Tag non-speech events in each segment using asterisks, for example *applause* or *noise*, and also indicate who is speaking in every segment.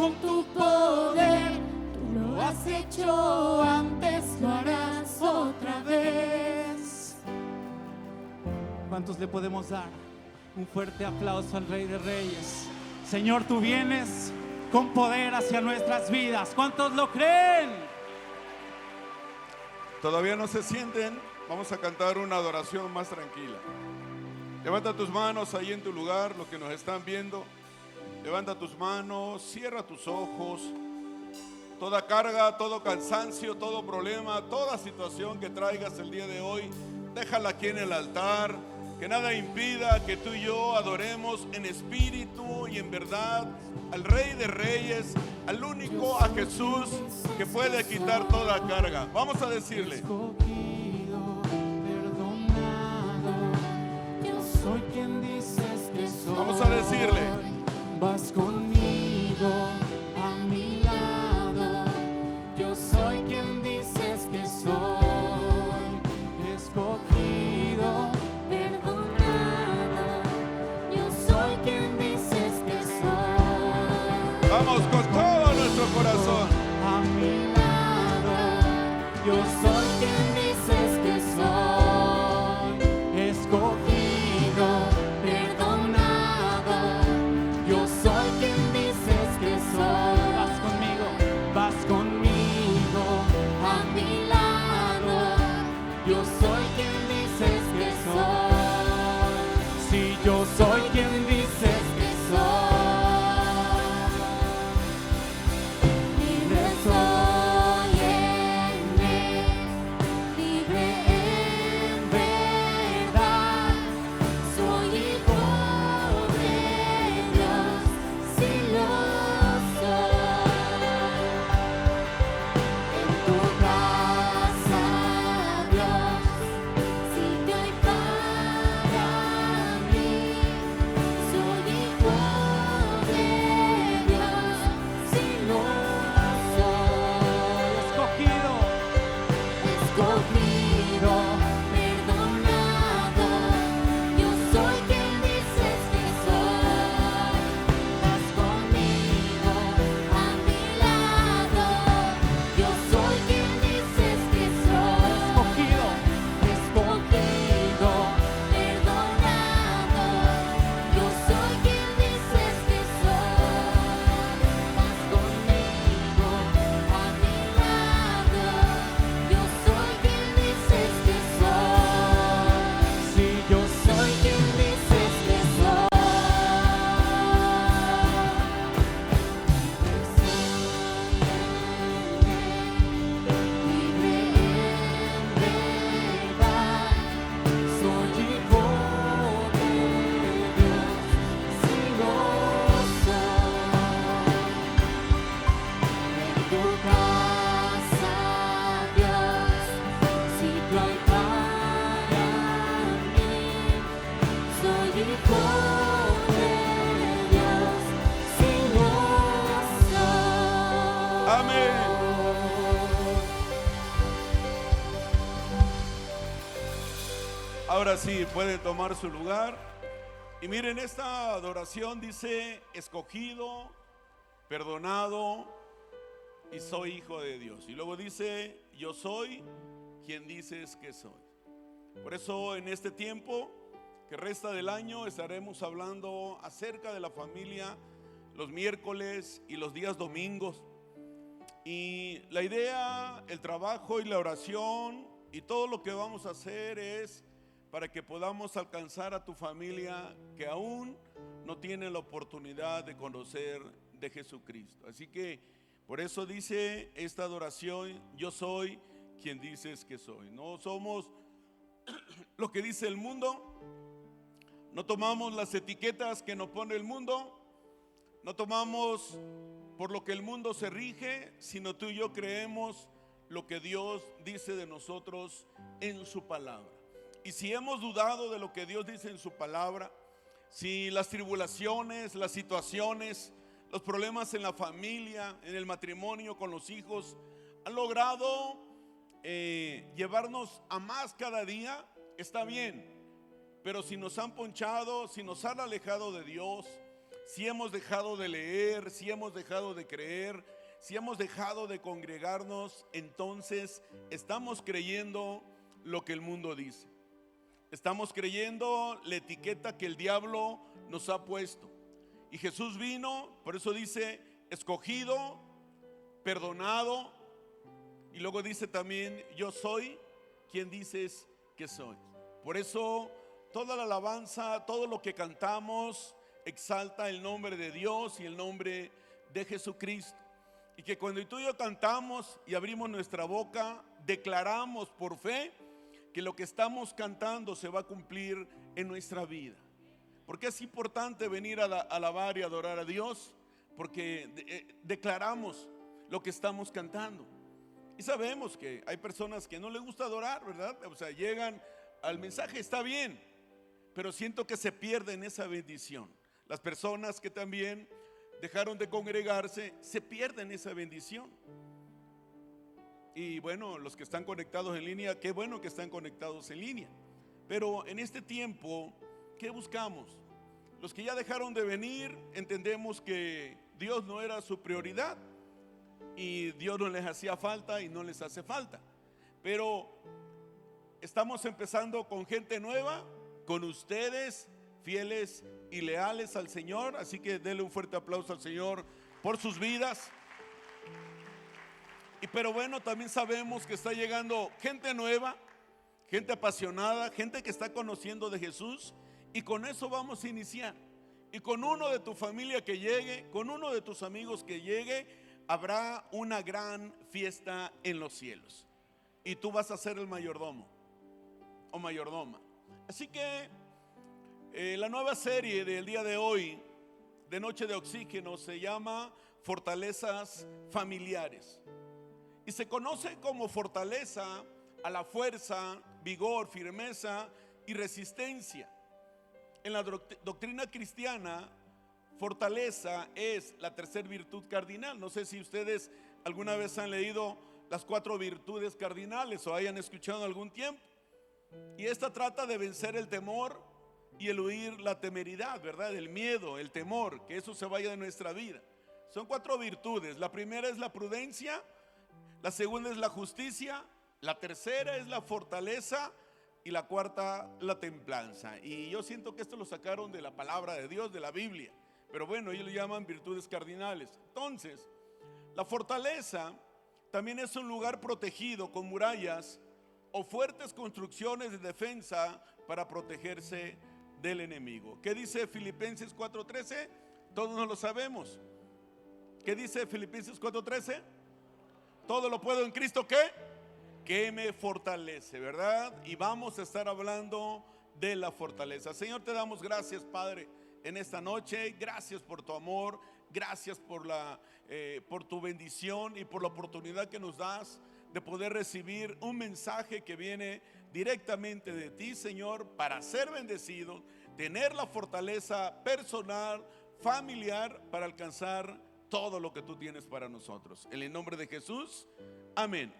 Speaker 1: con tu poder. Tú lo has hecho antes, lo harás otra vez.
Speaker 2: ¿Cuántos le podemos dar un fuerte aplauso al Rey de Reyes? Señor, tú vienes con poder hacia nuestras vidas. ¿Cuántos lo creen?
Speaker 3: ¿Todavía no se sienten? Vamos a cantar una adoración más tranquila. Levanta tus manos ahí en tu lugar, los que nos están viendo. Levanta tus manos, cierra tus ojos. Toda carga, todo cansancio, todo problema, toda situación que traigas el día de hoy, déjala aquí en el altar. Que nada impida que tú y yo adoremos en espíritu y en verdad al Rey de Reyes, al único, a Jesús, que puede quitar toda carga. Vamos a decirle. Vamos a decirle.
Speaker 1: Vas conmigo
Speaker 3: sí, puede tomar su lugar. Y miren, esta adoración dice, escogido, perdonado y soy hijo de Dios. Y luego dice, yo soy quien dices que soy. Por eso en este tiempo que resta del año estaremos hablando acerca de la familia los miércoles y los días domingos. Y la idea, el trabajo y la oración y todo lo que vamos a hacer es para que podamos alcanzar a tu familia que aún no tiene la oportunidad de conocer de Jesucristo. Así que por eso dice esta adoración, yo soy quien dices que soy. No somos *clears throat* lo que dice el mundo, no tomamos las etiquetas que nos pone el mundo, no tomamos por lo que el mundo se rige, sino tú y yo creemos lo que Dios dice de nosotros en su palabra. Y si hemos dudado de lo que Dios dice en su palabra, si las tribulaciones, las situaciones, los problemas en la familia, en el matrimonio, con los hijos, han logrado eh, llevarnos a más cada día, está bien. Pero si nos han ponchado, si nos han alejado de Dios, si hemos dejado de leer, si hemos dejado de creer, si hemos dejado de congregarnos, entonces estamos creyendo lo que el mundo dice. Estamos creyendo la etiqueta que el diablo nos ha puesto. Y Jesús vino, por eso dice, escogido, perdonado. Y luego dice también, yo soy quien dices que soy. Por eso toda la alabanza, todo lo que cantamos, exalta el nombre de Dios y el nombre de Jesucristo. Y que cuando tú y yo cantamos y abrimos nuestra boca, declaramos por fe que lo que estamos cantando se va a cumplir en nuestra vida. Porque es importante venir a la- alabar y adorar a Dios, porque eh, declaramos lo que estamos cantando. Y sabemos que hay personas que no les gusta adorar, ¿verdad? O sea, llegan al mensaje, está bien, pero siento que se pierden esa bendición. Las personas que también dejaron de congregarse, se pierden esa bendición. Y bueno, los que están conectados en línea, qué bueno que están conectados en línea. Pero en este tiempo, ¿qué buscamos? Los que ya dejaron de venir, entendemos que Dios no era su prioridad y Dios no les hacía falta y no les hace falta. Pero estamos empezando con gente nueva, con ustedes, fieles y leales al Señor. Así que denle un fuerte aplauso al Señor por sus vidas. Y pero bueno, también sabemos que está llegando gente nueva, gente apasionada, gente que está conociendo de Jesús. Y con eso vamos a iniciar. Y con uno de tu familia que llegue, con uno de tus amigos que llegue, habrá una gran fiesta en los cielos. Y tú vas a ser el mayordomo o mayordoma. Así que eh, la nueva serie del día de hoy, de Noche de Oxígeno, se llama Fortalezas Familiares. Y se conoce como fortaleza a la fuerza, vigor, firmeza y resistencia. En la doct- doctrina cristiana, fortaleza es la tercera virtud cardinal. No sé si ustedes alguna vez han leído las cuatro virtudes cardinales o hayan escuchado algún tiempo. Y esta trata de vencer el temor y el huir la temeridad, ¿verdad? El miedo, el temor, que eso se vaya de nuestra vida. Son cuatro virtudes. La primera es la prudencia, la segunda es la justicia, la tercera es la fortaleza y la cuarta la templanza. Y yo siento que esto lo sacaron de la palabra de Dios, de la Biblia. Pero bueno, ellos lo llaman virtudes cardinales. Entonces, la fortaleza también es un lugar protegido con murallas o fuertes construcciones de defensa para protegerse del enemigo. ¿Qué dice Filipenses 4:13? Todos no lo sabemos. ¿Qué dice Filipenses 4:13? Todo lo puedo en Cristo que que me fortalece, ¿verdad? Y vamos a estar hablando de la fortaleza. Señor, te damos gracias, Padre, en esta noche. Gracias por tu amor, gracias por la eh, por tu bendición y por la oportunidad que nos das de poder recibir un mensaje que viene directamente de ti, Señor, para ser bendecido, tener la fortaleza personal, familiar, para alcanzar todo lo que tú tienes para nosotros. En el nombre de Jesús, amén.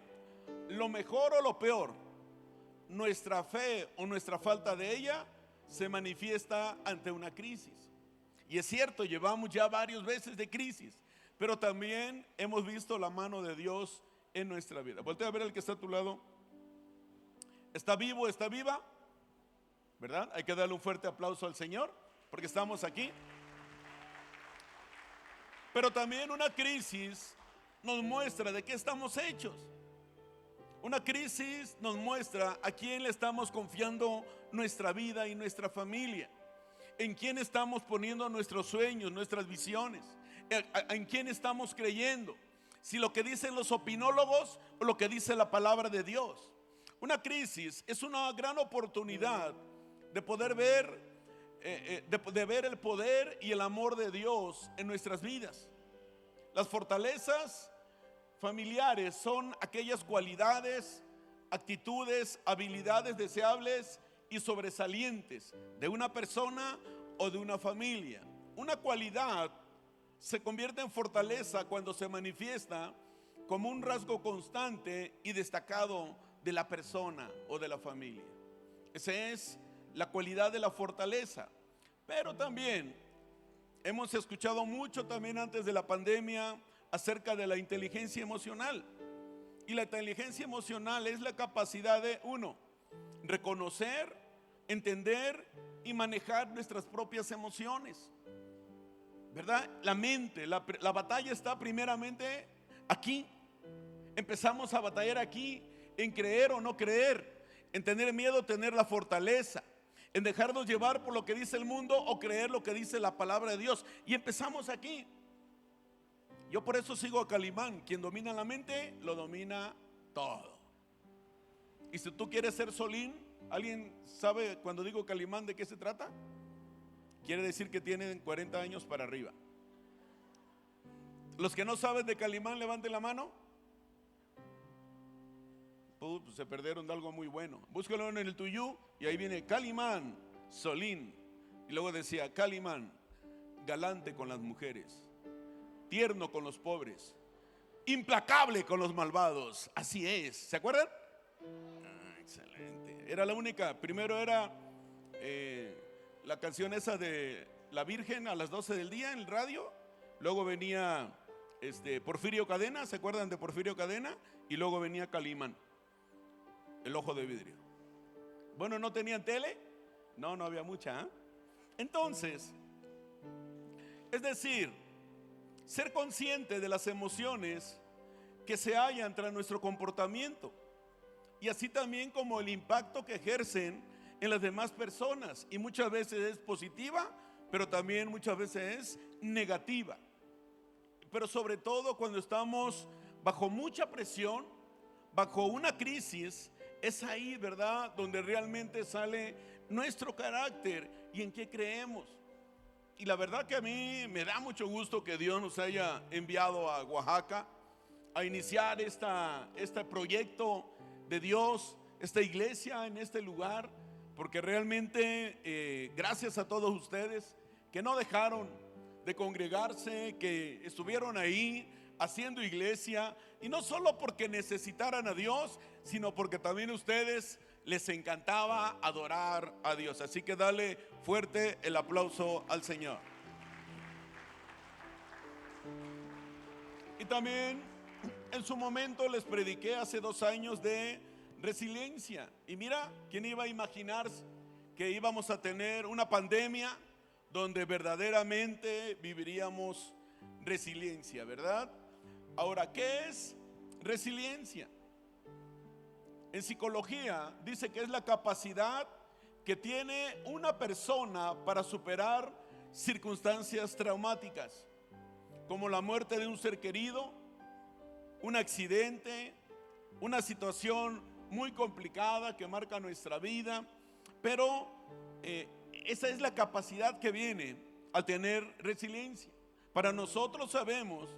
Speaker 3: Lo mejor o lo peor, nuestra fe o nuestra falta de ella se manifiesta ante una crisis. Y es cierto, llevamos ya varios veces de crisis, pero también hemos visto la mano de Dios en nuestra vida. Voltea a ver al que está a tu lado. ¿Está vivo? ¿Está viva? ¿Verdad? Hay que darle un fuerte aplauso al Señor porque estamos aquí. Pero también una crisis nos muestra de qué estamos hechos. Una crisis nos muestra a quién le estamos confiando nuestra vida y nuestra familia. En quién estamos poniendo nuestros sueños, nuestras visiones. En, en quién estamos creyendo. Si lo que dicen los opinólogos o lo que dice la palabra de Dios. Una crisis es una gran oportunidad de poder ver, eh, eh, de, de ver el poder y el amor de Dios en nuestras vidas. Las fortalezas familiares son aquellas cualidades, actitudes, habilidades deseables y sobresalientes de una persona o de una familia. Una cualidad se convierte en fortaleza cuando se manifiesta como un rasgo constante y destacado de la persona o de la familia. Esa es la cualidad de la fortaleza. Pero también hemos escuchado mucho también antes de la pandemia acerca de la inteligencia emocional. Y la inteligencia emocional es la capacidad de, uno, reconocer, entender y manejar nuestras propias emociones. ¿Verdad? La mente, la, la batalla está primeramente aquí. Empezamos a batallar aquí en creer o no creer, en tener miedo, tener la fortaleza, en dejarnos llevar por lo que dice el mundo o creer lo que dice la palabra de Dios. Y empezamos aquí. Yo por eso sigo a Calimán. Quien domina la mente, lo domina todo. Y si tú quieres ser Solín, ¿alguien sabe cuando digo Calimán de qué se trata? Quiere decir que tienen 40 años para arriba. Los que no saben de Calimán, levanten la mano. Pues se perdieron de algo muy bueno. Búscalo en el tuyú y ahí viene Calimán, Solín. Y luego decía Calimán, galante con las mujeres, tierno con los pobres, implacable con los malvados. Así es. ¿Se acuerdan? Ah, excelente. Era la única. Primero era eh, la canción esa de La Virgen a las 12 del día en el radio. Luego venía este, Porfirio Cadena. ¿Se acuerdan de Porfirio Cadena? Y luego venía Calimán el ojo de vidrio. Bueno, ¿no tenían tele? No, no había mucha. ¿eh? Entonces, es decir, ser consciente de las emociones que se hallan tras nuestro comportamiento y así también como el impacto que ejercen en las demás personas y muchas veces es positiva, pero también muchas veces es negativa. Pero sobre todo cuando estamos bajo mucha presión, bajo una crisis, es ahí, ¿verdad?, donde realmente sale nuestro carácter y en qué creemos. Y la verdad que a mí me da mucho gusto que Dios nos haya enviado a Oaxaca a iniciar esta, este proyecto de Dios, esta iglesia en este lugar, porque realmente eh, gracias a todos ustedes que no dejaron de congregarse, que estuvieron ahí haciendo iglesia, y no solo porque necesitaran a Dios, sino porque también a ustedes les encantaba adorar a Dios. Así que dale fuerte el aplauso al Señor. Y también en su momento les prediqué hace dos años de resiliencia. Y mira, ¿quién iba a imaginar que íbamos a tener una pandemia donde verdaderamente viviríamos resiliencia, verdad? Ahora, ¿qué es resiliencia? En psicología dice que es la capacidad que tiene una persona para superar circunstancias traumáticas, como la muerte de un ser querido, un accidente, una situación muy complicada que marca nuestra vida, pero eh, esa es la capacidad que viene a tener resiliencia. Para nosotros sabemos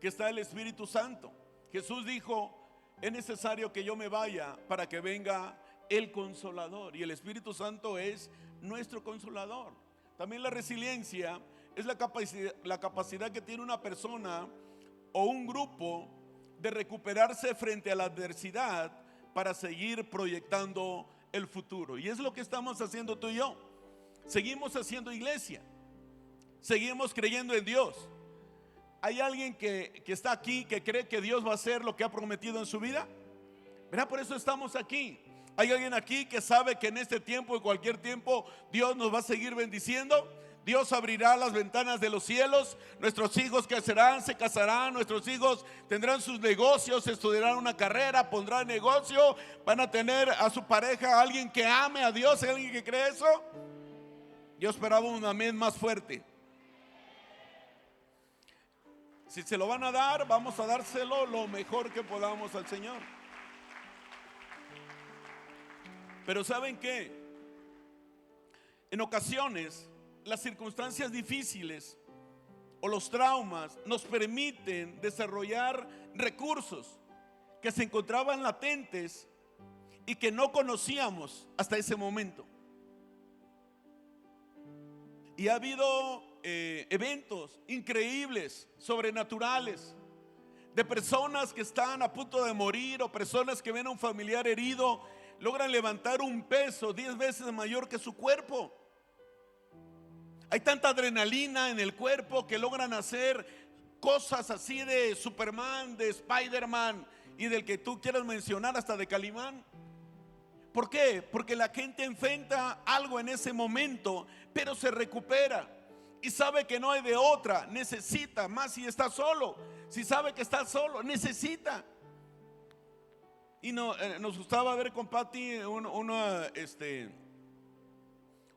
Speaker 3: que está el Espíritu Santo. Jesús dijo, es necesario que yo me vaya para que venga el consolador. Y el Espíritu Santo es nuestro consolador. También la resiliencia es la capacidad, la capacidad que tiene una persona o un grupo de recuperarse frente a la adversidad para seguir proyectando el futuro. Y es lo que estamos haciendo tú y yo. Seguimos haciendo iglesia. Seguimos creyendo en Dios. ¿Hay alguien que, está aquí que cree que Dios va a hacer lo que ha prometido en su vida? Verá, por eso estamos aquí. ¿Hay alguien aquí que sabe que en este tiempo, en cualquier tiempo, Dios nos va a seguir bendiciendo? Dios abrirá las ventanas de los cielos. Nuestros hijos crecerán, se casarán. Nuestros hijos tendrán sus negocios, estudiarán una carrera, pondrán negocio. Van a tener a su pareja alguien que ame a Dios. ¿Hay alguien que cree eso? Yo esperaba un amén más fuerte. Si se lo van a dar, vamos a dárselo lo mejor que podamos al Señor. Pero ¿saben qué? En ocasiones, las circunstancias difíciles o los traumas nos permiten desarrollar recursos que se encontraban latentes y que no conocíamos hasta ese momento. Y ha habido eh, eventos increíbles, sobrenaturales, de personas que están a punto de morir o personas que ven a un familiar herido, logran levantar un peso diez veces mayor que su cuerpo. Hay tanta adrenalina en el cuerpo que logran hacer cosas así de Superman, de Spider-Man y del que tú quieras mencionar hasta de Calimán. ¿Por qué? Porque la gente enfrenta algo en ese momento, pero se recupera y sabe que no hay de otra, necesita más si está solo. Si sabe que está solo, necesita. Y no, eh, nos gustaba ver con Patty un- una, este,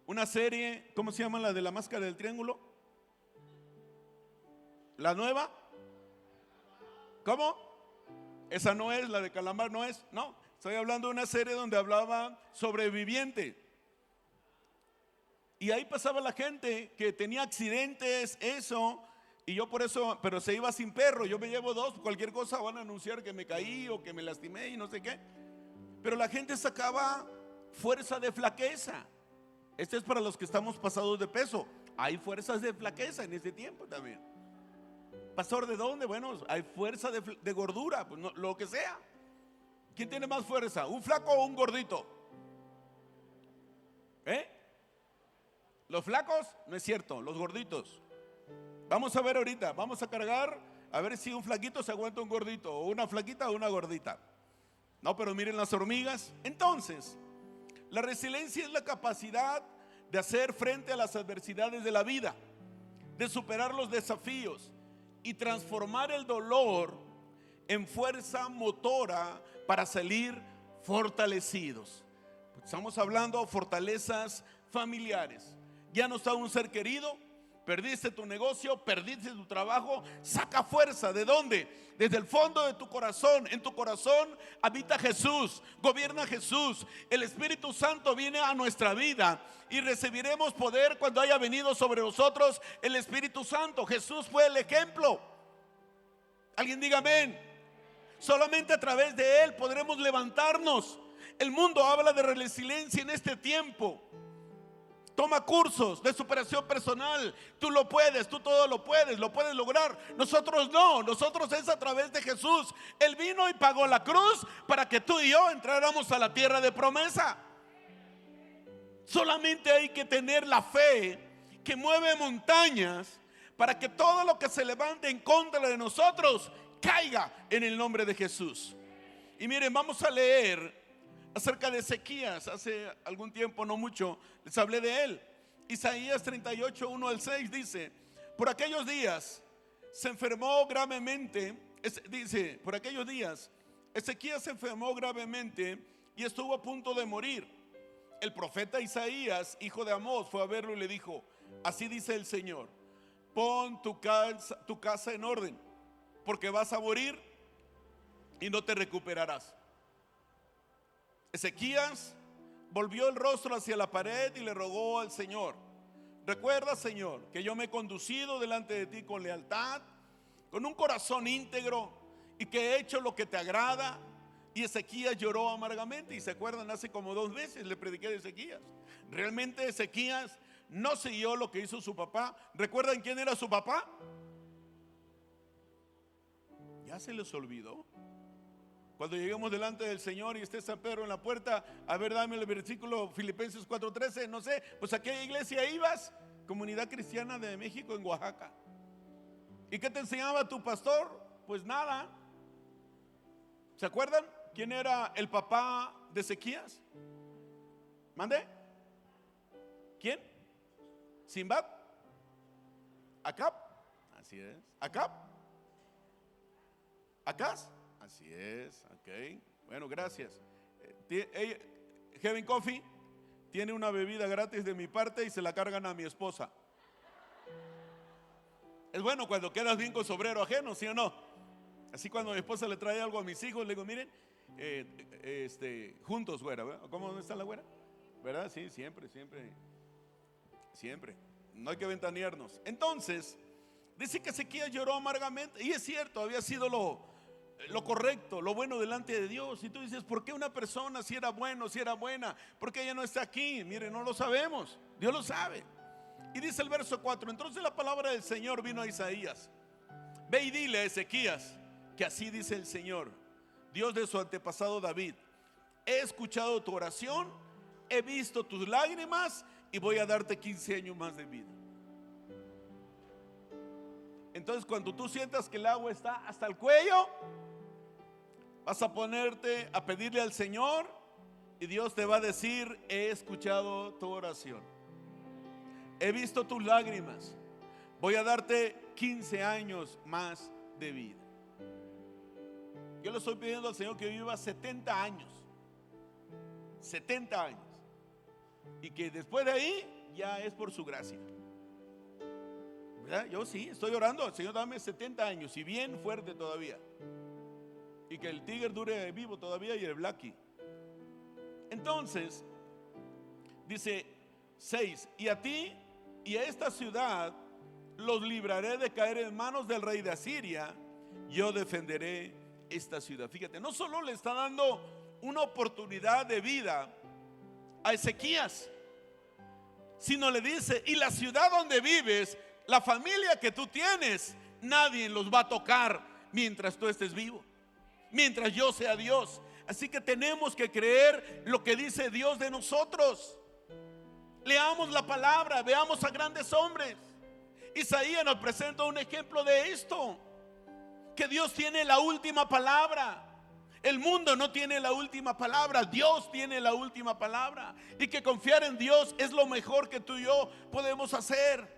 Speaker 3: una serie, ¿cómo se llama la de la máscara del triángulo? ¿La nueva? ¿Cómo? Esa no es, la de Calamar no es, no. Estoy hablando de una serie donde hablaba sobreviviente. Y ahí pasaba la gente que tenía accidentes, eso, y yo por eso, pero se iba sin perro. Yo me llevo dos, cualquier cosa van a anunciar que me caí o que me lastimé y no sé qué. Pero la gente sacaba fuerza de flaqueza. Este es para los que estamos pasados de peso. Hay fuerzas de flaqueza en este tiempo también. Pastor, ¿de dónde? Bueno, hay fuerza de, gordura, pues no- lo que sea. ¿Quién tiene más fuerza? ¿Un flaco o un gordito? ¿Eh? Los flacos, no es cierto, los gorditos. Vamos a ver ahorita, vamos a cargar a ver si un flaquito se aguanta un gordito, o una flaquita o una gordita. No, pero miren las hormigas. Entonces, la resiliencia es la capacidad de hacer frente a las adversidades de la vida, de superar los desafíos y transformar el dolor en fuerza motora para salir fortalecidos. Estamos hablando de fortalezas familiares. Ya no está un ser querido, perdiste tu negocio, perdiste tu trabajo, saca fuerza. ¿De dónde? Desde el fondo de tu corazón. En tu corazón habita Jesús, gobierna Jesús. El Espíritu Santo viene a nuestra vida y recibiremos poder cuando haya venido sobre nosotros el Espíritu Santo. Jesús fue el ejemplo. Alguien diga amén. Solamente a través de Él podremos levantarnos. El mundo habla de resiliencia en este tiempo. Toma cursos de superación personal. Tú lo puedes, tú todo lo puedes, lo puedes lograr. Nosotros no, nosotros es a través de Jesús. Él vino y pagó la cruz para que tú y yo entráramos a la tierra de promesa. Solamente hay que tener la fe que mueve montañas para que todo lo que se levante en contra de nosotros caiga en el nombre de Jesús. Y miren, vamos a leer acerca de Ezequías. Hace algún tiempo, no mucho, les hablé de él. Isaías 38, 1 al 6 dice, por aquellos días se enfermó gravemente, dice, por aquellos días, Ezequías se enfermó gravemente y estuvo a punto de morir. El profeta Isaías, hijo de Amós, fue a verlo y le dijo, así dice el Señor, pon tu casa en orden, porque vas a morir y no te recuperarás. Ezequías volvió el rostro hacia la pared y le rogó al Señor, recuerda Señor que yo me he conducido delante de ti con lealtad, con un corazón íntegro y que he hecho lo que te agrada. Y Ezequías lloró amargamente y se acuerdan hace como dos veces le prediqué de Ezequías. Realmente Ezequías no siguió lo que hizo su papá. ¿Recuerdan quién era su papá? Ya se les olvidó. Cuando lleguemos delante del Señor y esté San Pedro en la puerta, a ver, dame el versículo Filipenses 4:13, no sé, pues a qué iglesia ibas? Comunidad Cristiana de México en Oaxaca. ¿Y qué te enseñaba tu pastor? Pues nada. ¿Se acuerdan quién era el papá de Ezequías? ¿Mande? ¿Quién? ¿Simbad? ¿Acab? Así es. ¿Acab? ¿Acas? Así es, ok. Bueno, gracias. Eh, Heaven Coffee tiene una bebida gratis de mi parte y se la cargan a mi esposa. Es bueno cuando quedas bien con sobrero ajeno, ¿sí o no? Así cuando mi esposa le trae algo a mis hijos, le digo, miren, eh, este, juntos, güera, ¿verdad? ¿cómo está la güera? ¿Verdad? Sí, siempre, siempre, siempre. No hay que ventanearnos. Entonces, dice que Ezequiel lloró amargamente, y es cierto, había sido lo, lo correcto, lo bueno delante de Dios. Y tú dices, ¿por qué una persona si era bueno, si era buena? ¿Por qué ella no está aquí? Mire, no lo sabemos, Dios lo sabe. Y dice el verso 4, entonces la palabra del Señor vino a Isaías. Ve y dile a Ezequías que así dice el Señor, Dios de su antepasado David. He escuchado tu oración, he visto tus lágrimas y voy a darte 15 años más de vida. Entonces cuando tú sientas que el agua está hasta el cuello, vas a ponerte a pedirle al Señor y Dios te va a decir, he escuchado tu oración. He visto tus lágrimas. Voy a darte 15 años más de vida. Yo le estoy pidiendo al Señor que viva 70 años. 70 años. Y que después de ahí ya es por su gracia. Yo sí, estoy orando. Señor, dame 70 años y bien fuerte todavía. Y que el tigre dure vivo todavía y el Blacky. Entonces, dice 6, y a ti y a esta ciudad los libraré de caer en manos del rey de Asiria, yo defenderé esta ciudad. Fíjate, no solo le está dando una oportunidad de vida a Ezequías, sino le dice, y la ciudad donde vives, la familia que tú tienes, nadie los va a tocar mientras tú estés vivo, mientras yo sea Dios. Así que tenemos que creer lo que dice Dios de nosotros. Leamos la palabra, veamos a grandes hombres. Isaías nos presenta un ejemplo de esto, que Dios tiene la última palabra. El mundo no tiene la última palabra, Dios tiene la última palabra. Y que confiar en Dios es lo mejor que tú y yo podemos hacer.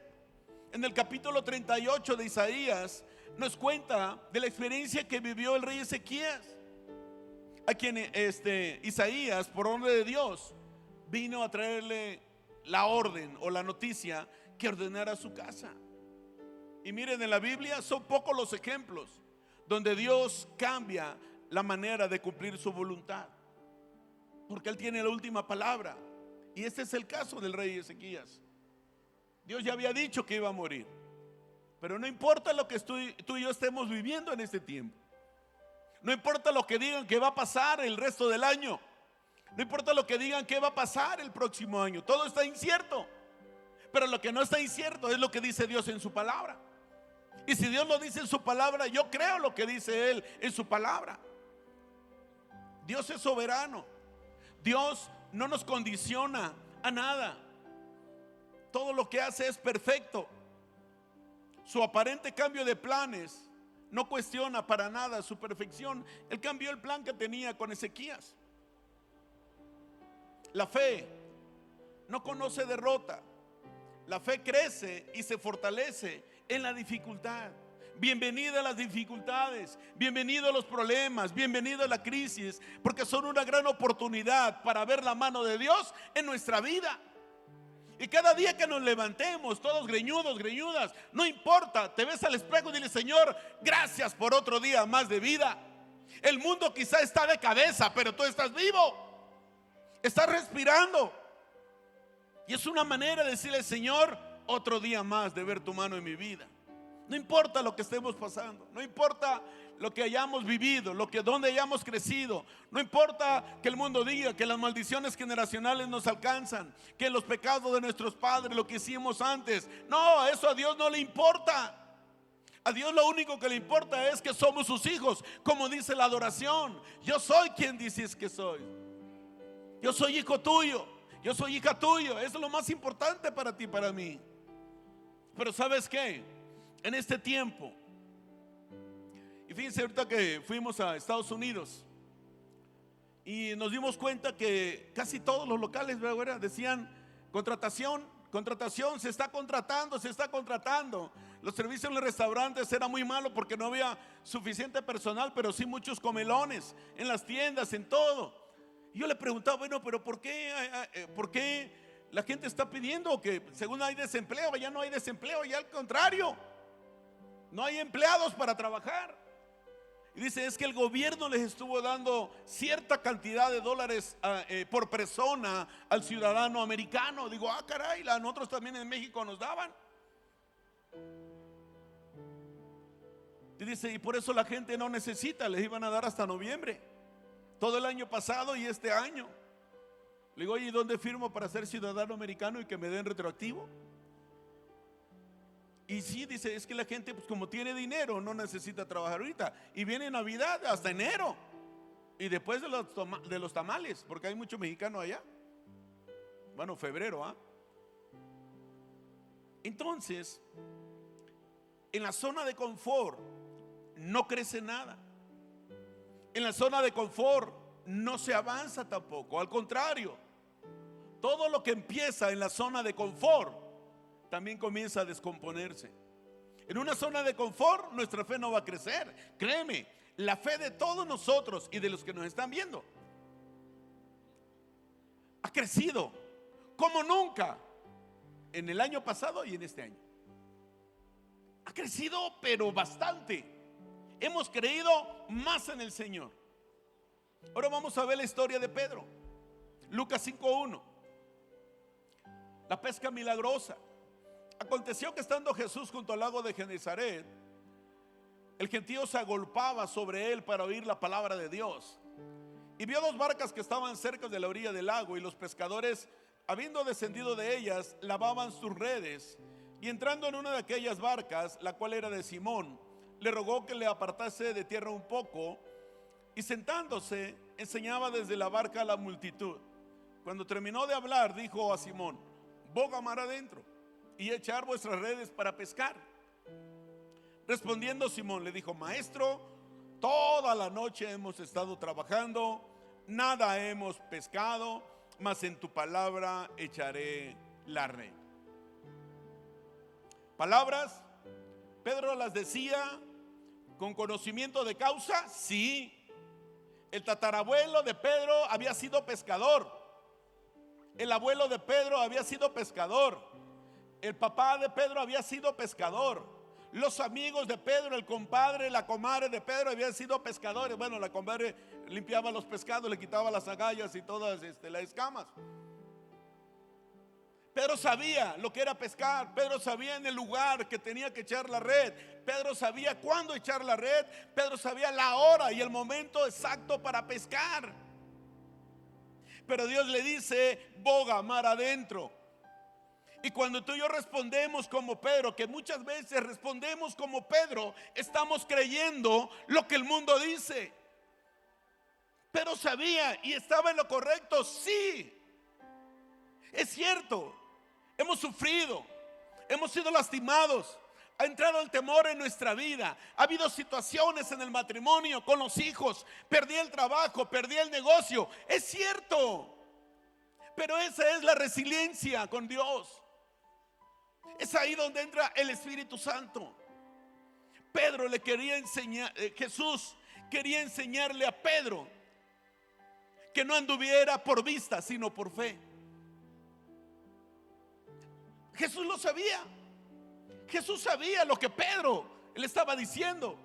Speaker 3: En el capítulo 38 de Isaías nos cuenta de la experiencia que vivió el rey Ezequías, a quien este Isaías, por orden de Dios, vino a traerle la orden o la noticia que ordenara su casa. Y miren, en la Biblia son pocos los ejemplos donde Dios cambia la manera de cumplir su voluntad. Porque Él tiene la última palabra. Y este es el caso del rey Ezequías. Dios ya había dicho que iba a morir. Pero no importa lo que tú y yo estemos viviendo en este tiempo. No importa lo que digan que va a pasar el resto del año. No importa lo que digan que va a pasar el próximo año. Todo está incierto. Pero lo que no está incierto es lo que dice Dios en su palabra. Y si Dios lo dice en su palabra, yo creo lo que dice Él en su palabra. Dios es soberano. Dios no nos condiciona a nada. Todo lo que hace es perfecto. Su aparente cambio de planes no cuestiona para nada su perfección. Él cambió el plan que tenía con Ezequías. La fe no conoce derrota. La fe crece y se fortalece en la dificultad. Bienvenida a las dificultades, bienvenido a los problemas, bienvenido a la crisis, porque son una gran oportunidad para ver la mano de Dios en nuestra vida. Y cada día que nos levantemos, todos greñudos, greñudas, no importa, te ves al espejo y dile, Señor, gracias por otro día más de vida. El mundo quizá está de cabeza, pero tú estás vivo, estás respirando. Y es una manera de decirle, Señor, otro día más de ver tu mano en mi vida. No importa lo que estemos pasando, no importa lo que hayamos vivido, lo que donde hayamos crecido, no importa que el mundo diga que las maldiciones generacionales nos alcanzan, que los pecados de nuestros padres, lo que hicimos antes. No, eso a Dios no le importa. A Dios lo único que le importa es que somos sus hijos, como dice la adoración. Yo soy quien dices que soy. Yo soy hijo tuyo. Yo soy hija tuyo. Eso es lo más importante para ti, para mí. Pero ¿sabes qué? En este tiempo, y fíjense ahorita que fuimos a Estados Unidos y nos dimos cuenta que casi todos los locales ¿verdad? decían contratación, contratación, se está contratando, se está contratando. Los servicios en los restaurantes era muy malo porque no había suficiente personal, pero sí muchos comelones en las tiendas, en todo. Yo le preguntaba, bueno, pero ¿por qué, eh, ¿por qué la gente está pidiendo que según hay desempleo, ya no hay desempleo, ya al contrario? No hay empleados para trabajar. Y dice, es que el gobierno les estuvo dando cierta cantidad de dólares ah, eh, por persona al ciudadano americano. Digo, ah, caray, a nosotros también en México nos daban. Y dice, y por eso la gente no necesita, les iban a dar hasta noviembre. Todo el año pasado y este año. Le digo, oye, ¿y dónde firmo para ser ciudadano americano y que me den retroactivo? Y sí, dice, es que la gente, pues como tiene dinero, no necesita trabajar ahorita. Y viene Navidad hasta enero. Y después de los, de los tamales, porque hay mucho mexicano allá. Bueno, febrero, ¿ah? Entonces, en la zona de confort no crece nada. En la zona de confort no se avanza tampoco. Al contrario, todo lo que empieza en la zona de confort también comienza a descomponerse. En una zona de confort nuestra fe no va a crecer. Créeme, la fe de todos nosotros y de los que nos están viendo ha crecido como nunca en el año pasado y en este año. Ha crecido pero bastante. Hemos creído más en el Señor. Ahora vamos a ver la historia de Pedro. Lucas 5.1. La pesca milagrosa. Aconteció que estando Jesús junto al lago de Genezaret, el gentío se agolpaba sobre él para oír la palabra de Dios. Y vio dos barcas que estaban cerca de la orilla del lago y los pescadores, habiendo descendido de ellas, lavaban sus redes. Y entrando en una de aquellas barcas, la cual era de Simón, le rogó que le apartase de tierra un poco y sentándose enseñaba desde la barca a la multitud. Cuando terminó de hablar, dijo a Simón, boga mar adentro y echar vuestras redes para pescar. Respondiendo Simón le dijo, maestro, toda la noche hemos estado trabajando, nada hemos pescado, mas en tu palabra echaré la red. Palabras, Pedro las decía con conocimiento de causa, sí. El tatarabuelo de Pedro había sido pescador. El abuelo de Pedro había sido pescador. El papá de Pedro había sido pescador. Los amigos de Pedro, el compadre, la comadre de Pedro habían sido pescadores. Bueno, la comadre limpiaba los pescados, le quitaba las agallas y todas este, las escamas. Pedro sabía lo que era pescar. Pedro sabía en el lugar que tenía que echar la red. Pedro sabía cuándo echar la red. Pedro sabía la hora y el momento exacto para pescar. Pero Dios le dice, boga mar adentro. Y cuando tú y yo respondemos como Pedro, que muchas veces respondemos como Pedro, estamos creyendo lo que el mundo dice. Pero sabía y estaba en lo correcto, sí. Es cierto, hemos sufrido, hemos sido lastimados, ha entrado el temor en nuestra vida, ha habido situaciones en el matrimonio, con los hijos, perdí el trabajo, perdí el negocio, es cierto. Pero esa es la resiliencia con Dios. Es ahí donde entra el Espíritu Santo. Pedro le quería enseñar, eh, Jesús quería enseñarle a Pedro que no anduviera por vista, sino por fe. Jesús lo sabía. Jesús sabía lo que Pedro le estaba diciendo.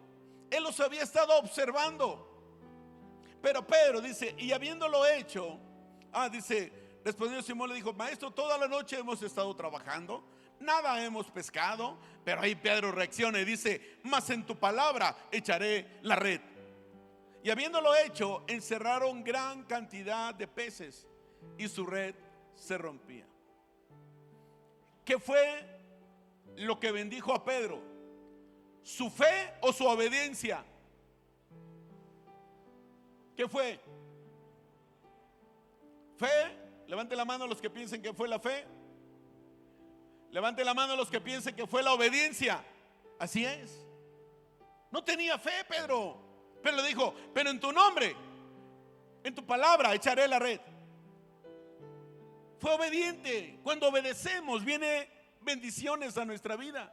Speaker 3: Él los había estado observando. Pero Pedro dice, y habiéndolo hecho, ah, dice, respondió Simón, le dijo, maestro, toda la noche hemos estado trabajando, nada hemos pescado, pero ahí Pedro reacciona y dice, mas en tu palabra echaré la red. Y habiéndolo hecho, encerraron gran cantidad de peces y su red se rompía. ¿Qué fue lo que bendijo a Pedro? ¿Su fe o su obediencia? ¿Qué fue? ¿Fe? Levante la mano los que piensen que fue la fe. Levante la mano los que piensen que fue la obediencia. Así es. No tenía fe, Pedro. Pero le dijo, pero en tu nombre, en tu palabra, echaré la red. Fue obediente. Cuando obedecemos, viene bendiciones a nuestra vida.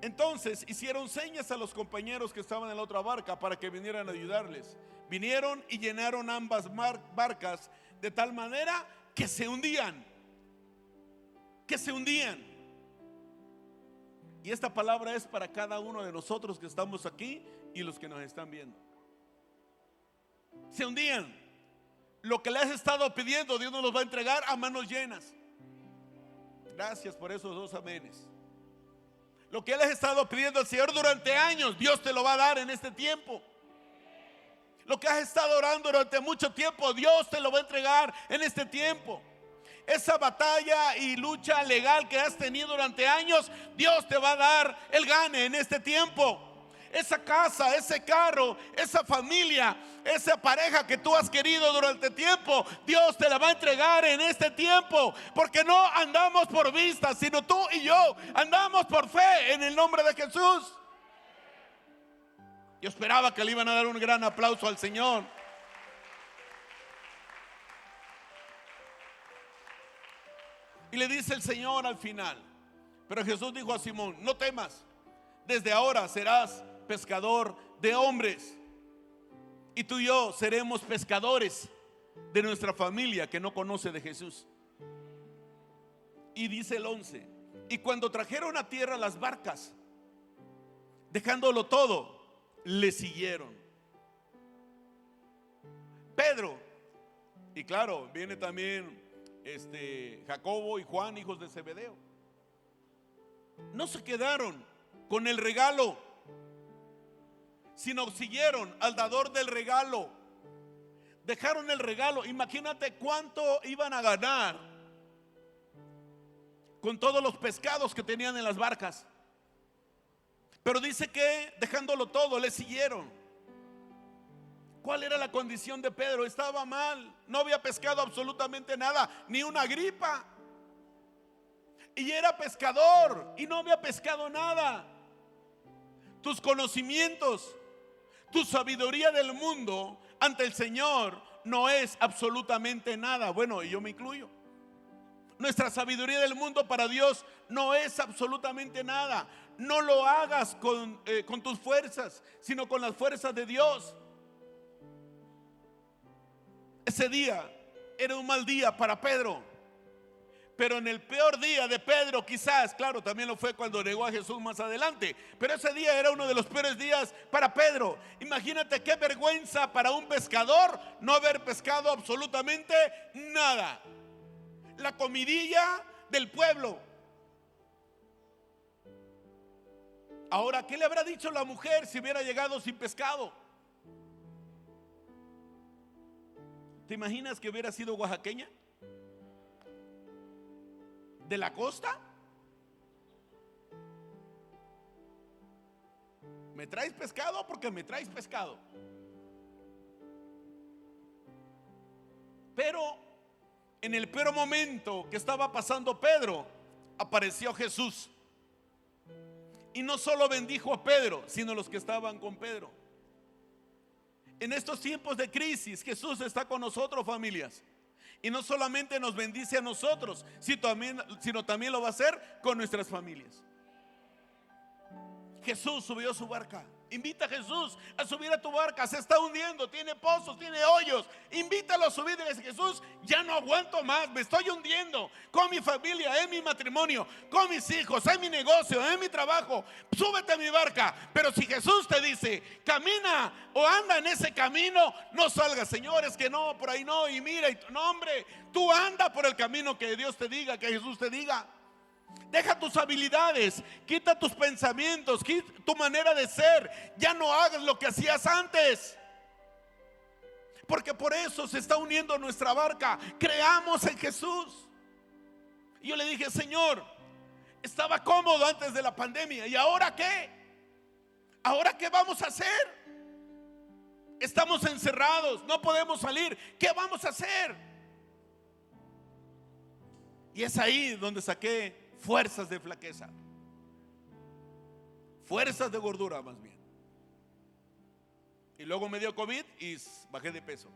Speaker 3: Entonces hicieron señas a los compañeros que estaban en la otra barca para que vinieran a ayudarles. Vinieron y llenaron ambas barcas de tal manera que se hundían. Que se hundían. Y esta palabra es para cada uno de nosotros que estamos aquí y los que nos están viendo. Se hundían. Lo que le has estado pidiendo, Dios nos los va a entregar a manos llenas. Gracias por esos dos amenes. Lo que Él has estado pidiendo al Señor durante años, Dios te lo va a dar en este tiempo. Lo que has estado orando durante mucho tiempo, Dios te lo va a entregar en este tiempo. Esa batalla y lucha legal que has tenido durante años, Dios te va a dar el gane en este tiempo. esa casa, ese carro, esa familia, esa pareja que tú has querido durante tiempo, Dios te la va a entregar en este tiempo. Porque no andamos por vista, sino tú y yo andamos por fe en el nombre de Jesús. Yo esperaba que le iban a dar un gran aplauso al Señor. Y le dice el Señor al final, pero Jesús dijo a Simón, no temas, desde ahora serás pescador de hombres. Y tú y yo seremos pescadores de nuestra familia que no conoce de Jesús. Y dice el 11, y cuando trajeron a tierra las barcas, dejándolo todo, le siguieron. Pedro, y claro, viene también este Jacobo y Juan, hijos de Zebedeo. No se quedaron con el regalo, sino siguieron al dador del regalo. Dejaron el regalo. Imagínate cuánto iban a ganar con todos los pescados que tenían en las barcas. Pero dice que dejándolo todo, le siguieron. ¿Cuál era la condición de Pedro? Estaba mal, no había pescado absolutamente nada, ni una gripa. Y era pescador y no había pescado nada. Tus conocimientos, tu sabiduría del mundo ante el Señor no es absolutamente nada. Bueno, y yo me incluyo. Nuestra sabiduría del mundo para Dios no es absolutamente nada. No lo hagas con, eh, con tus fuerzas, sino con las fuerzas de Dios. Ese día era un mal día para Pedro. Pero en el peor día de Pedro, quizás, claro, también lo fue cuando negó a Jesús más adelante. Pero ese día era uno de los peores días para Pedro. Imagínate qué vergüenza para un pescador no haber pescado absolutamente nada. La comidilla del pueblo. Ahora, ¿qué le habrá dicho la mujer si hubiera llegado sin pescado? ¿Te imaginas que hubiera sido oaxaqueña? ¿De la costa? ¿Me traes pescado? Porque me traes pescado. Pero en el peor momento que estaba pasando Pedro, apareció Jesús. Y no solo bendijo a Pedro, sino los que estaban con Pedro. En estos tiempos de crisis, Jesús está con nosotros, familias. Y no solamente nos bendice a nosotros, sino también, sino también lo va a hacer con nuestras familias. Jesús subió su barca. Invita a Jesús a subir a tu barca. Se está hundiendo, tiene pozos, tiene hoyos. Invítalo a subir y dice, Jesús, ya no aguanto más, me estoy hundiendo con mi familia, en mi matrimonio, con mis hijos, en mi negocio, en mi trabajo. Súbete a mi barca. Pero si Jesús te dice, camina o anda en ese camino, no salgas, señores, que no, por ahí no. Y mira, y tu nombre, tú anda por el camino que Dios te diga, que Jesús te diga. Deja tus habilidades, quita tus pensamientos, quita tu manera de ser. Ya no hagas lo que hacías antes. Porque por eso se está uniendo nuestra barca. Creamos en Jesús. Y yo le dije, Señor, estaba cómodo antes de la pandemia. ¿Y ahora qué? ¿Ahora qué vamos a hacer? Estamos encerrados, no podemos salir. ¿Qué vamos a hacer? Y es ahí donde saqué fuerzas de flaqueza. Fuerzas de gordura más bien. Y luego me dio COVID y bajé de peso.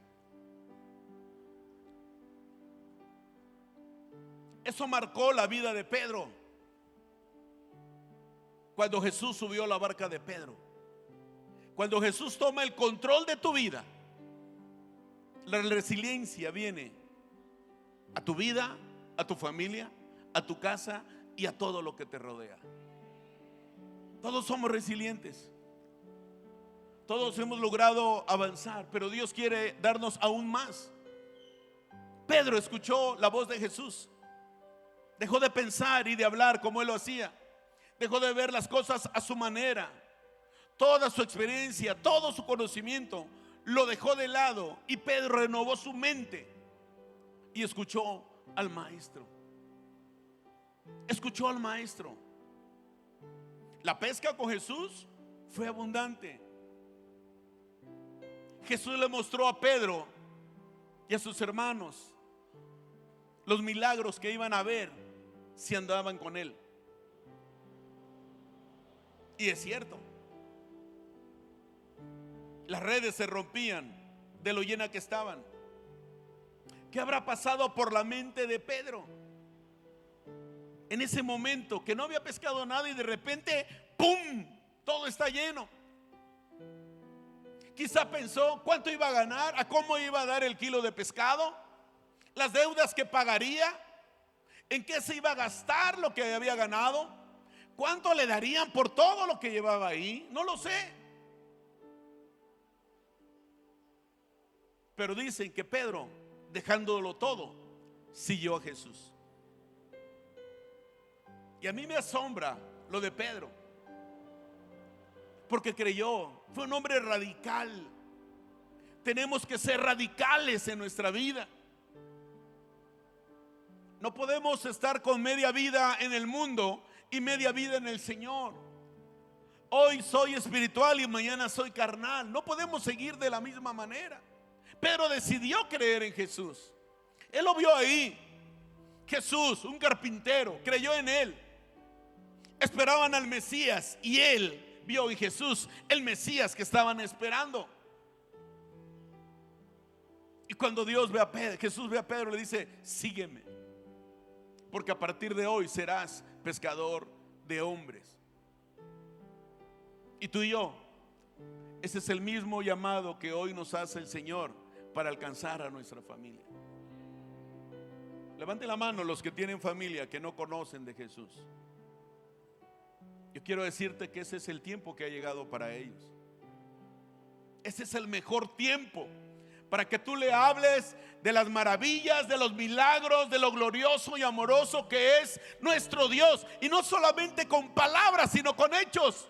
Speaker 3: Eso marcó la vida de Pedro. Cuando Jesús subió a la barca de Pedro. Cuando Jesús toma el control de tu vida, la resiliencia viene a tu vida, a tu familia, a tu casa y a todo lo que te rodea. Todos somos resilientes. Todos hemos logrado avanzar, pero Dios quiere darnos aún más. Pedro escuchó la voz de Jesús. Dejó de pensar y de hablar como él lo hacía. Dejó de ver las cosas a su manera. Toda su experiencia, todo su conocimiento lo dejó de lado y Pedro renovó su mente y escuchó al maestro escuchó al maestro. La pesca con Jesús fue abundante. Jesús le mostró a Pedro y a sus hermanos los milagros que iban a ver si andaban con él. Y es cierto. Las redes se rompían de lo llena que estaban. ¿Qué habrá pasado por la mente de Pedro? En ese momento que no había pescado nada y de repente, ¡pum! Todo está lleno. Quizá pensó cuánto iba a ganar, a cómo iba a dar el kilo de pescado, las deudas que pagaría, en qué se iba a gastar lo que había ganado, cuánto le darían por todo lo que llevaba ahí, no lo sé. Pero dicen que Pedro, dejándolo todo, siguió a Jesús. Y a mí me asombra lo de Pedro, porque creyó, fue un hombre radical. Tenemos que ser radicales en nuestra vida. No podemos estar con media vida en el mundo y media vida en el Señor. Hoy soy espiritual y mañana soy carnal. No podemos seguir de la misma manera. Pero decidió creer en Jesús. Él lo vio ahí. Jesús, un carpintero, creyó en él. Esperaban al Mesías y él vio en Jesús el Mesías que estaban esperando. Y cuando Dios ve a Pedro, Jesús ve a Pedro, le dice, sígueme. Porque a partir de hoy serás pescador de hombres. Y tú y yo, ese es el mismo llamado que hoy nos hace el Señor para alcanzar a nuestra familia. Levante la mano los que tienen familia que no conocen de Jesús. Yo quiero decirte que ese es el tiempo que ha llegado para ellos. Ese es el mejor tiempo para que tú le hables de las maravillas, de los milagros, de lo glorioso y amoroso que es nuestro Dios. Y no solamente con palabras, sino con hechos.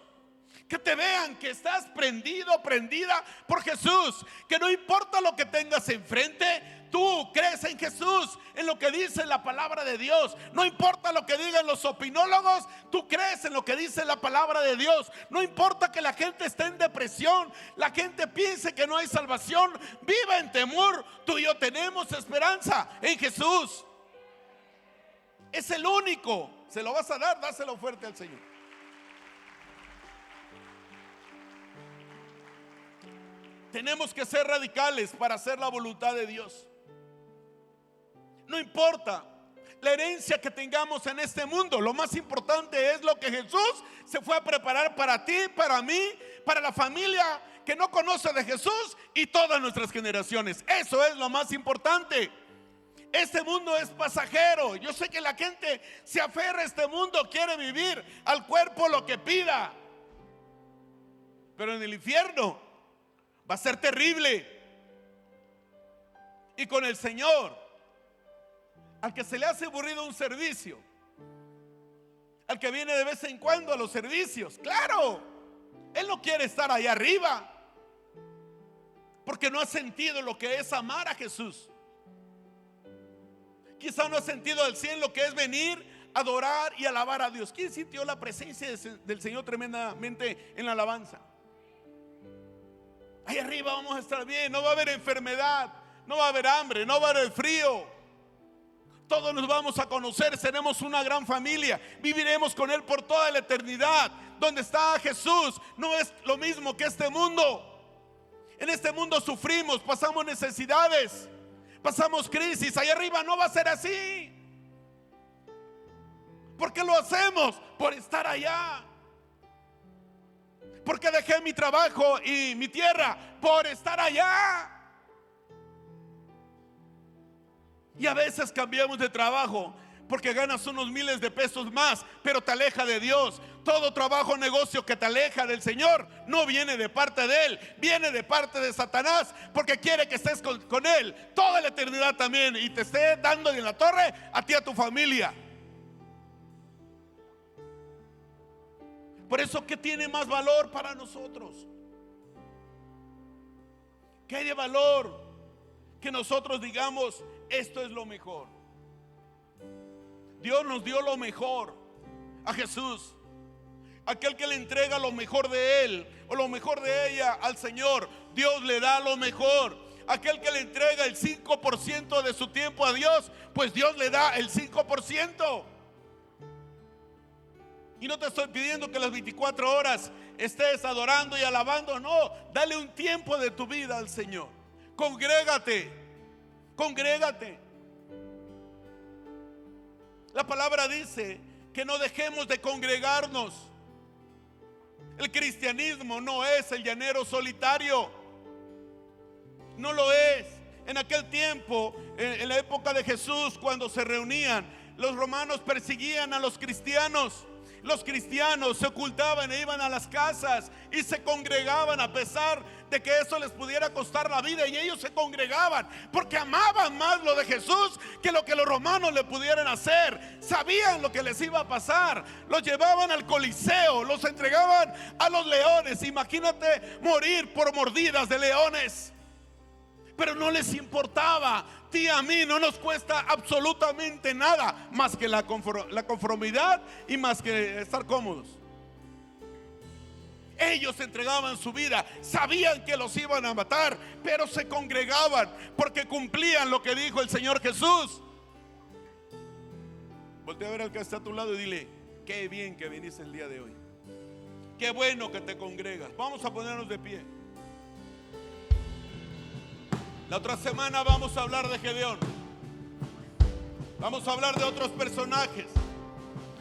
Speaker 3: Que te vean que estás prendido, prendida por Jesús. Que no importa lo que tengas enfrente, tú crees en Jesús, en lo que dice la palabra de Dios. No importa lo que digan los opinólogos, tú crees en lo que dice la palabra de Dios. No importa que la gente esté en depresión, la gente piense que no hay salvación, viva en temor. Tú y yo tenemos esperanza en Jesús. Es el único. Se lo vas a dar, dáselo fuerte al Señor. Tenemos que ser radicales para hacer la voluntad de Dios. No importa la herencia que tengamos en este mundo, lo más importante es lo que Jesús se fue a preparar para ti, para mí, para la familia que no conoce de Jesús y todas nuestras generaciones. Eso es lo más importante. Este mundo es pasajero. Yo sé que la gente se aferra a este mundo, quiere vivir al cuerpo lo que pida. Pero en el infierno Va a ser terrible. Y con el Señor, al que se le hace aburrido un servicio, al que viene de vez en cuando a los servicios, claro, Él no quiere estar ahí arriba, porque no ha sentido lo que es amar a Jesús. Quizá no ha sentido al cielo lo que es venir, adorar y alabar a Dios. ¿Quién sintió la presencia del Señor tremendamente en la alabanza? Ahí arriba vamos a estar bien, no va a haber enfermedad, no va a haber hambre, no va a haber frío. Todos nos vamos a conocer, seremos una gran familia, viviremos con Él por toda la eternidad. Donde está Jesús no es lo mismo que este mundo. En este mundo sufrimos, pasamos necesidades, pasamos crisis. Ahí arriba no va a ser así. ¿Por qué lo hacemos? Por estar allá. Porque dejé mi trabajo y mi tierra por estar allá. Y a veces cambiamos de trabajo porque ganas unos miles de pesos más, pero te aleja de Dios. Todo trabajo o negocio que te aleja del Señor no viene de parte de Él, viene de parte de Satanás, porque quiere que estés con, con Él toda la eternidad también y te esté dando en la torre a ti y a tu familia. Por eso, ¿qué tiene más valor para nosotros? ¿Qué hay de valor que nosotros digamos, esto es lo mejor? Dios nos dio lo mejor a Jesús. Aquel que le entrega lo mejor de él o lo mejor de ella al Señor, Dios le da lo mejor. Aquel que le entrega el 5% de su tiempo a Dios, pues Dios le da el 5%. Y no te estoy pidiendo que las 24 horas estés adorando y alabando, no, dale un tiempo de tu vida al Señor. Congrégate, congrégate. La palabra dice que no dejemos de congregarnos. El cristianismo no es el llanero solitario. No lo es. En aquel tiempo, en, la época de Jesús, cuando se reunían, los romanos perseguían a los cristianos. Los cristianos se ocultaban e iban a las casas y se congregaban a pesar de que eso les pudiera costar la vida. Y ellos se congregaban porque amaban más lo de Jesús que lo que los romanos le pudieran hacer. Sabían lo que les iba a pasar. Los llevaban al coliseo, los entregaban a los leones. Imagínate morir por mordidas de leones pero no les importaba. Ti a mí no nos cuesta absolutamente nada más que la, confor- la conformidad y más que estar cómodos. Ellos entregaban su vida, sabían que los iban a matar, pero se congregaban porque cumplían lo que dijo el Señor Jesús. Voltea a ver al que está a tu lado y dile, qué bien que viniste el día de hoy. Qué bueno que te congregas. Vamos a ponernos de pie. La otra semana vamos a hablar de Gedeón. Vamos a hablar de otros personajes.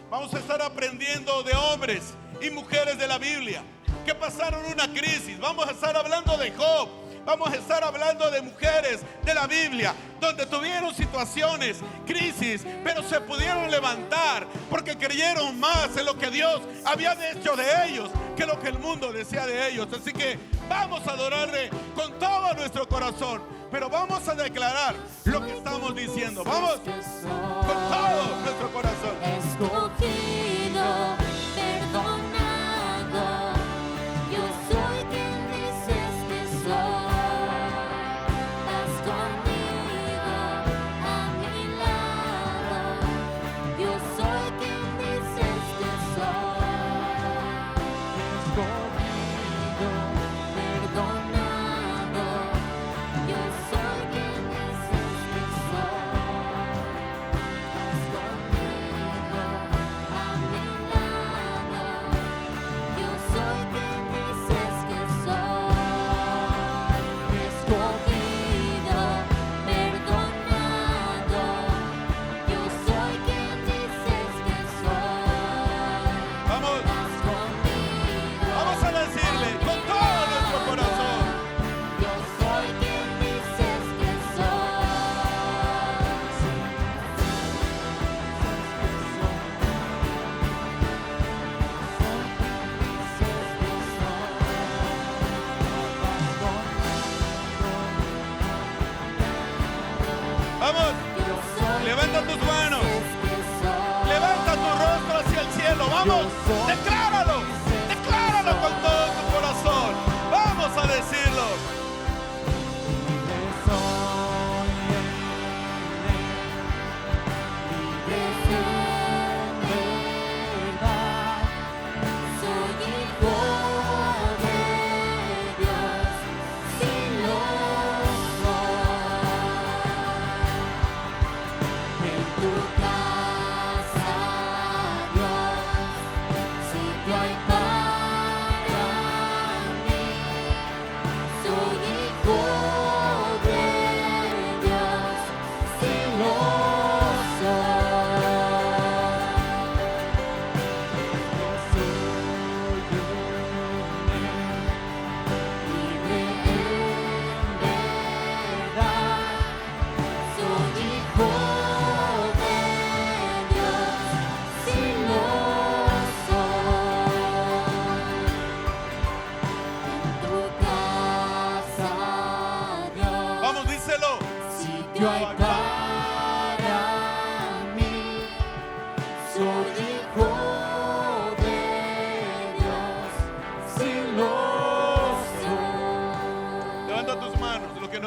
Speaker 3: Vamos a estar aprendiendo de hombres y mujeres de la Biblia que pasaron una crisis. Vamos a estar hablando de Job. Vamos a estar hablando de mujeres de la Biblia donde tuvieron situaciones, crisis, pero se pudieron levantar porque creyeron más en lo que Dios había hecho de ellos que lo que el mundo decía de ellos. Así que vamos a adorarle con todo nuestro corazón, pero vamos a declarar lo que estamos diciendo. Vamos con todo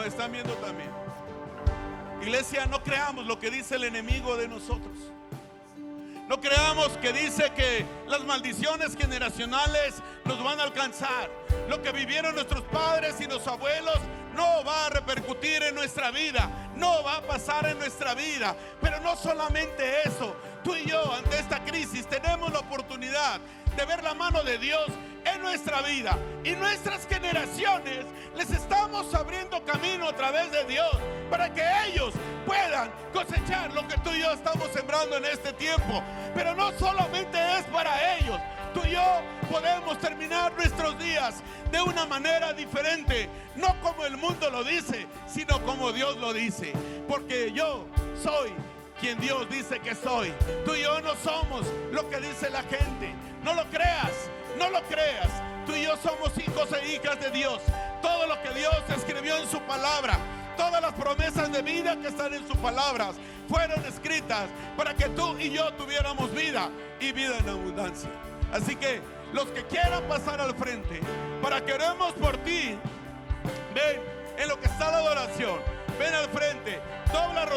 Speaker 3: están viendo también. Iglesia, no creamos lo que dice el enemigo de nosotros. No creamos que dice que las maldiciones generacionales nos van a alcanzar. Lo que vivieron nuestros padres y los abuelos no va a repercutir en nuestra vida, no va a pasar en nuestra vida. Pero no solamente eso, tú y yo ante esta crisis tenemos la oportunidad de ver la mano de Dios en nuestra vida. Y nuestras generaciones les estamos abriendo camino a través de Dios para que ellos puedan cosechar lo que tú y yo estamos sembrando en este tiempo. Pero no solamente es para ellos, tú y yo podemos terminar nuestros días de una manera diferente, no como el mundo lo dice, sino como Dios lo dice, porque yo soy quien Dios dice que soy. Tú y yo no somos lo que dice la gente. No lo creas, no lo creas. Tú y yo somos hijos e hijas de Dios. Todo lo que Dios escribió en su palabra, todas las promesas de vida que están en sus palabras, fueron escritas para que tú y yo tuviéramos vida y vida en abundancia. Así que los que quieran pasar al frente, para que oremos por ti, ven en lo que está la adoración, ven al frente, dobla.